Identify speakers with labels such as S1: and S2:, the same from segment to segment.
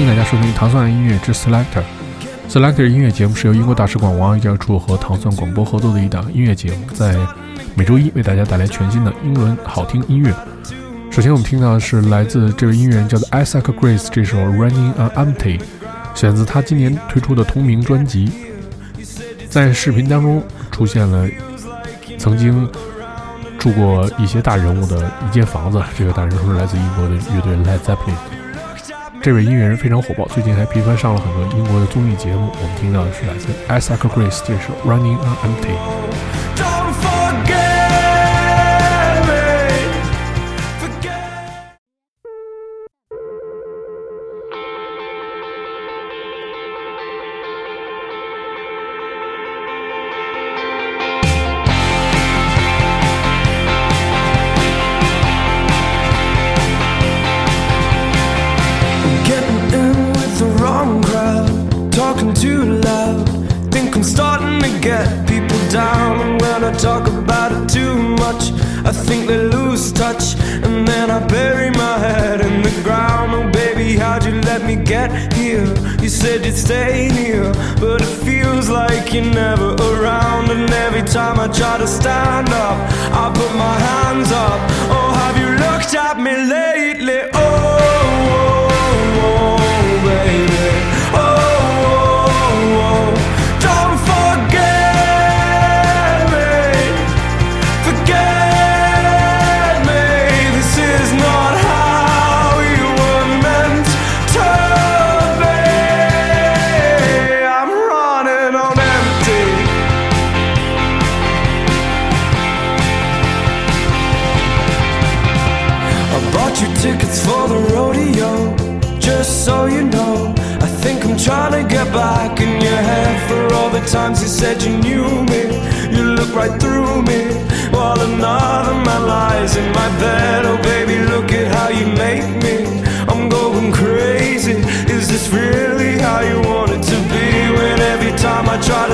S1: 欢迎大家收听糖蒜音乐之 Selector。Selector 音乐节目是由英国大使馆王语教处和糖蒜广播合作的一档音乐节目，在每周一为大家带来全新的英伦好听音乐。首先，我们听到的是来自这位音乐人叫做 Isaac Grace 这首 Running on Empty，选自他今年推出的同名专辑。在视频当中出现了曾经住过一些大人物的一间房子，这个大人物是来自英国的乐队 Led Zeppelin。这位音乐人非常火爆，最近还频繁上了很多英国的综艺节目。我们听到的是来自 Isaac Grace 这首 Running on Empty。
S2: Talking too loud. Think I'm starting to get people down. And when I talk about it too much, I think they lose touch. And then I bury my head in the ground. Oh, baby, how'd you let me get here? You said you'd stay near, but it feels like you're never around. And every time I try to stand up, I put my hands up. Oh, have you looked at me lately? Oh, oh,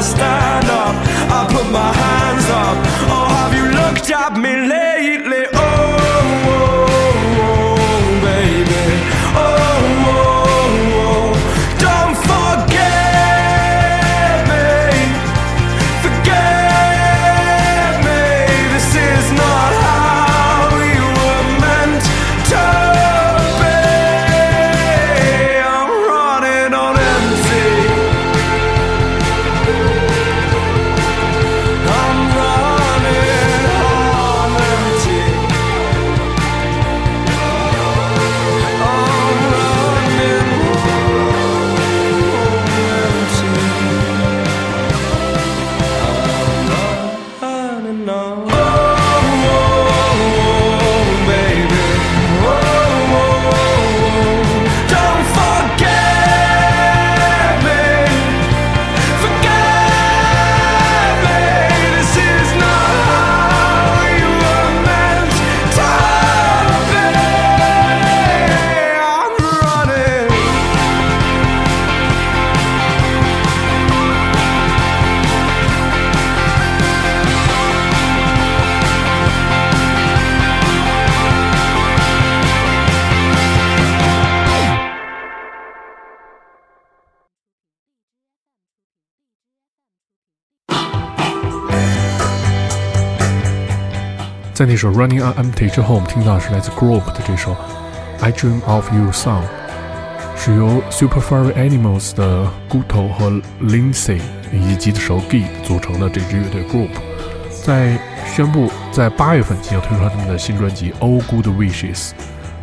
S1: star. 在那首《Running on Empty》之后，我们听到的是来自 Group 的这首《I Dream of You Song》，是由 Super Furry Animals 的 Guto 和 Lindsay 以及吉他手 Gee 组成的这支乐队 Group，在宣布在八月份即将推出他们的新专辑《All Good Wishes》。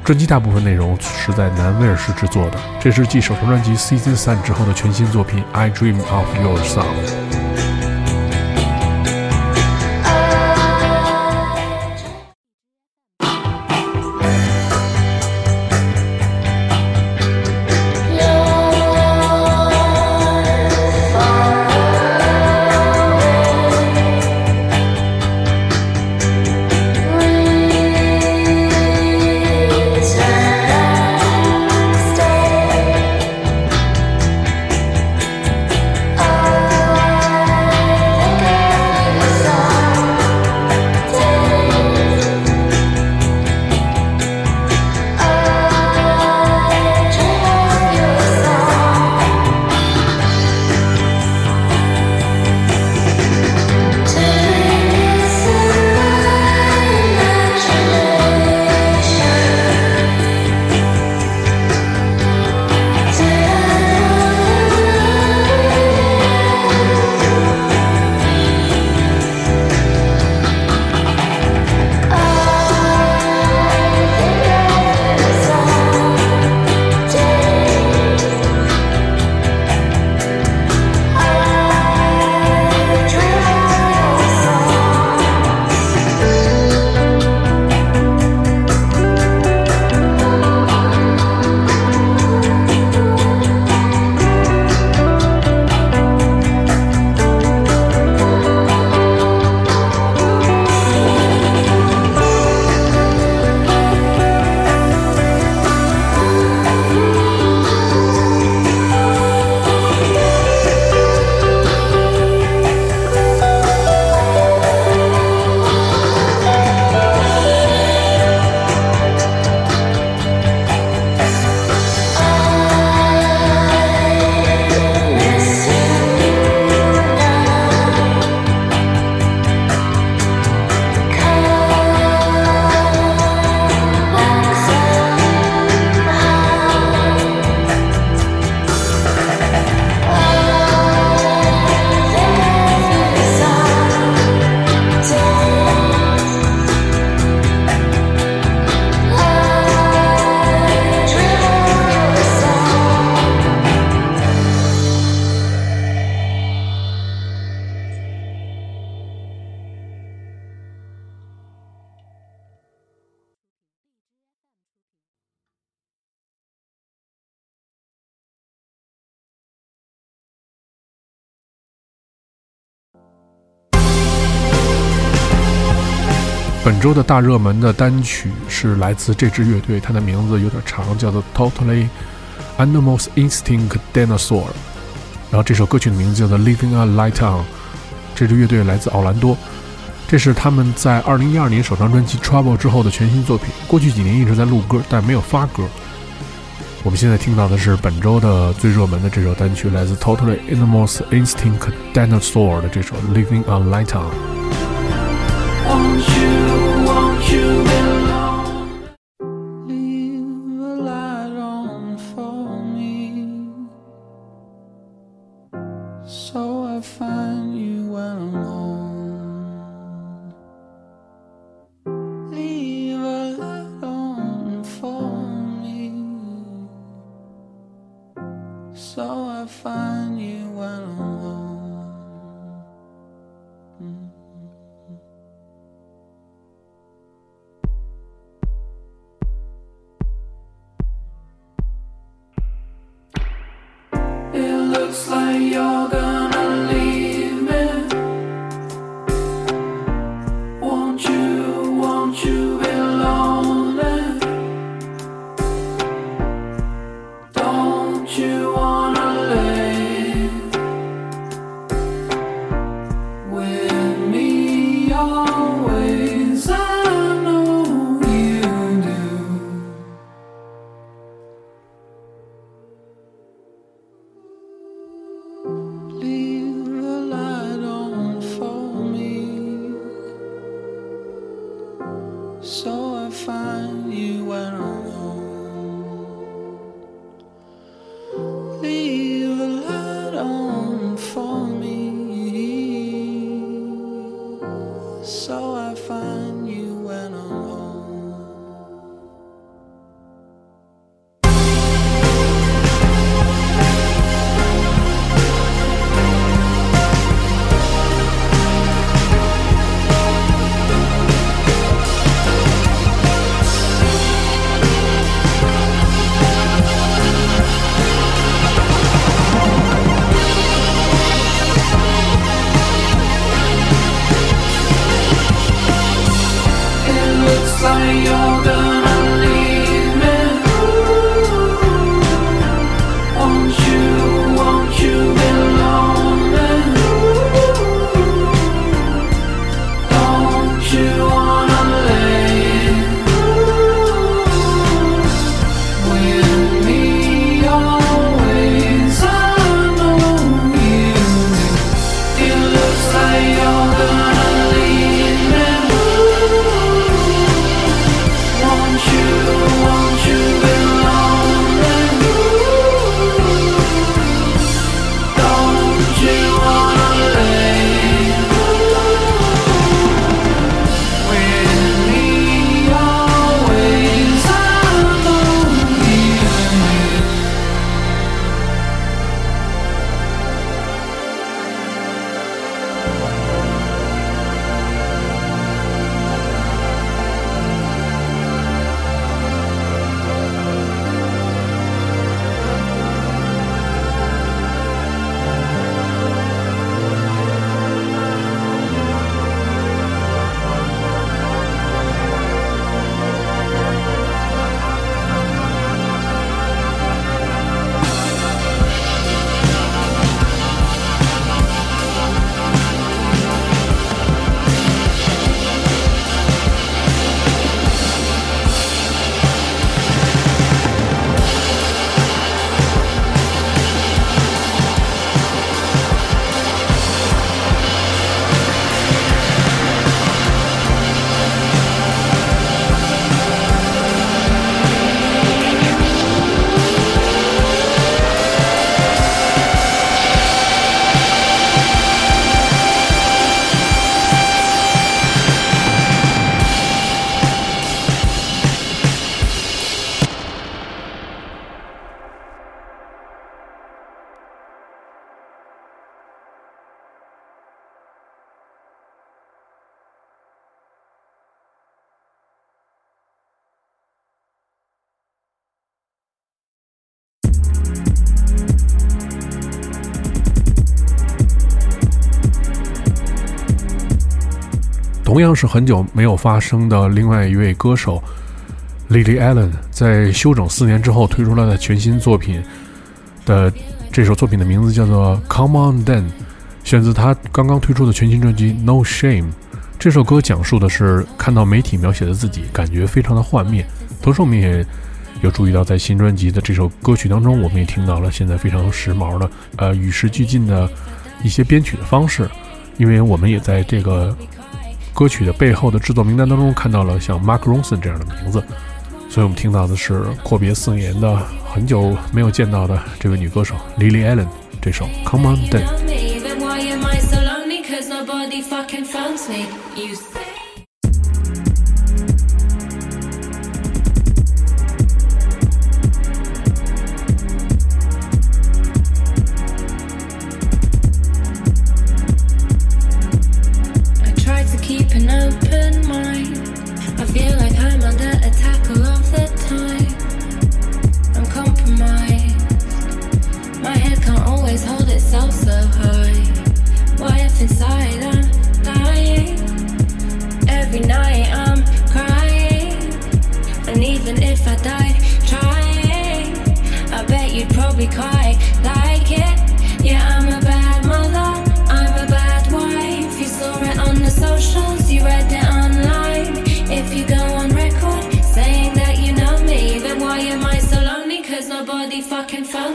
S1: 专辑大部分内容是在南威尔士制作的，这是继首张专辑《Season 三》之后的全新作品《I Dream of Your Song》。本周的大热门的单曲是来自这支乐队，它的名字有点长，叫做 Totally Animals Instinct Dinosaur。然后这首歌曲的名字叫做 Living a Light On。这支乐队来自奥兰多，这是他们在2012年首张专辑 Trouble 之后的全新作品。过去几年一直在录歌，但没有发歌。我们现在听到的是本周的最热门的这首单曲，来自 Totally Animals Instinct Dinosaur 的这首 Living a Light On。
S3: Won't you, So I find you when I'm home.
S1: 同样是很久没有发生的另外一位歌手 Lily Allen，在休整四年之后推出了全新作品的这首作品的名字叫做《Come On Then》，选自他刚刚推出的全新专辑《No Shame》。这首歌讲述的是看到媒体描写的自己，感觉非常的幻灭。同时，我们也有注意到，在新专辑的这首歌曲当中，我们也听到了现在非常时髦的、呃与时俱进的一些编曲的方式。因为我们也在这个歌曲的背后的制作名单当中看到了像 Mark Ronson 这样的名字，所以我们听到的是阔别四年的、很久没有见到的这位女歌手 Lily Allen 这首《Come On Then》。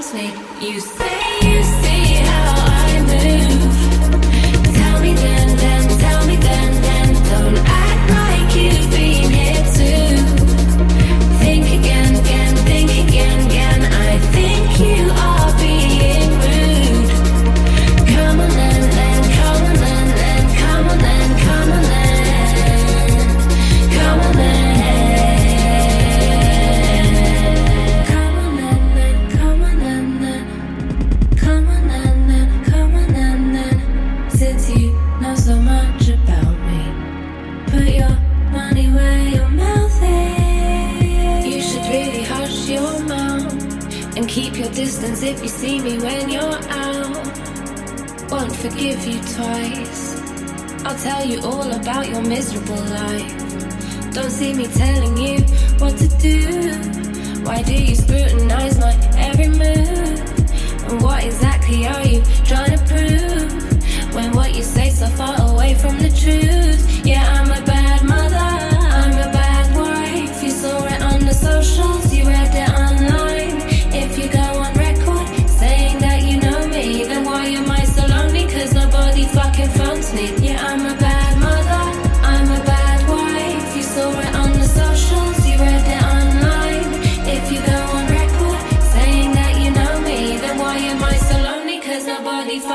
S4: snake, you keep your distance if you see me when you're out. Won't forgive you twice. I'll tell you all about your miserable life. Don't see me telling you what to do. Why do you scrutinize my every move? And what exactly are you trying to prove? When what you say so far away from the truth. Yeah, I'm a bad mother, I'm a bad wife. You saw it on the socials, you read it online.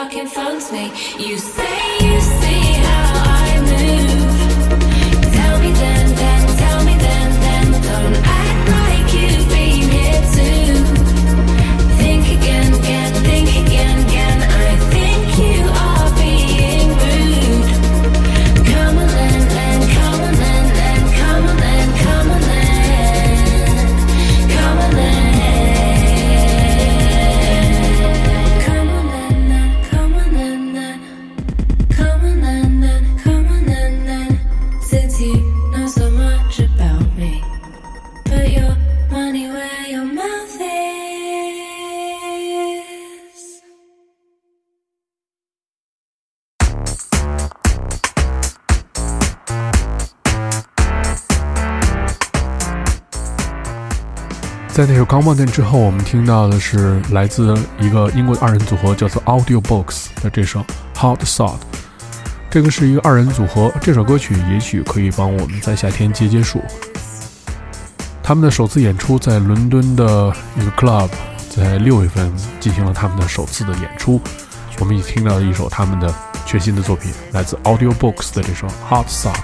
S4: Fucking me. You say you see
S1: 在那首《Come On》之后，我们听到的是来自一个英国的二人组合，叫做 Audio Box 的这首《Hot Sod》。这个是一个二人组合，这首歌曲也许可以帮我们在夏天解解暑。他们的首次演出在伦敦的一个 club，在六月份进行了他们的首次的演出。我们也听到了一首他们的全新的作品，来自 Audio Box 的这首《Hot Sod》。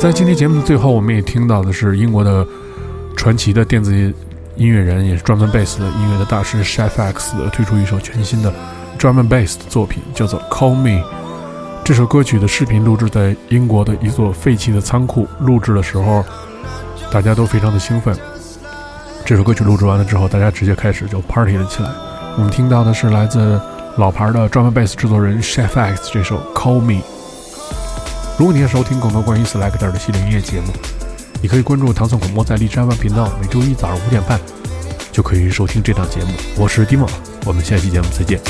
S5: 在今天节目的最后，我们也听到的是英国的传奇的电子音乐人，也是专门贝斯的音乐的大师 Chef X 推出一首全新的专门贝斯的作品，叫做《Call Me》。这首歌曲的视频录制在英国的一座废弃的仓库，录制的时候大家都非常的兴奋。这首歌曲录制完了之后，大家直接开始就 party 了起来。我们听到的是来自老牌的专门贝斯制作人 Chef X 这首《Call Me》。如果你想收听更多关于 Selector 的系列音乐节目，你可以关注唐宋广播在荔枝 FM 频道，每周一早上五点半就可以收听这档节目。我是 Dimo，我们下期节目再见。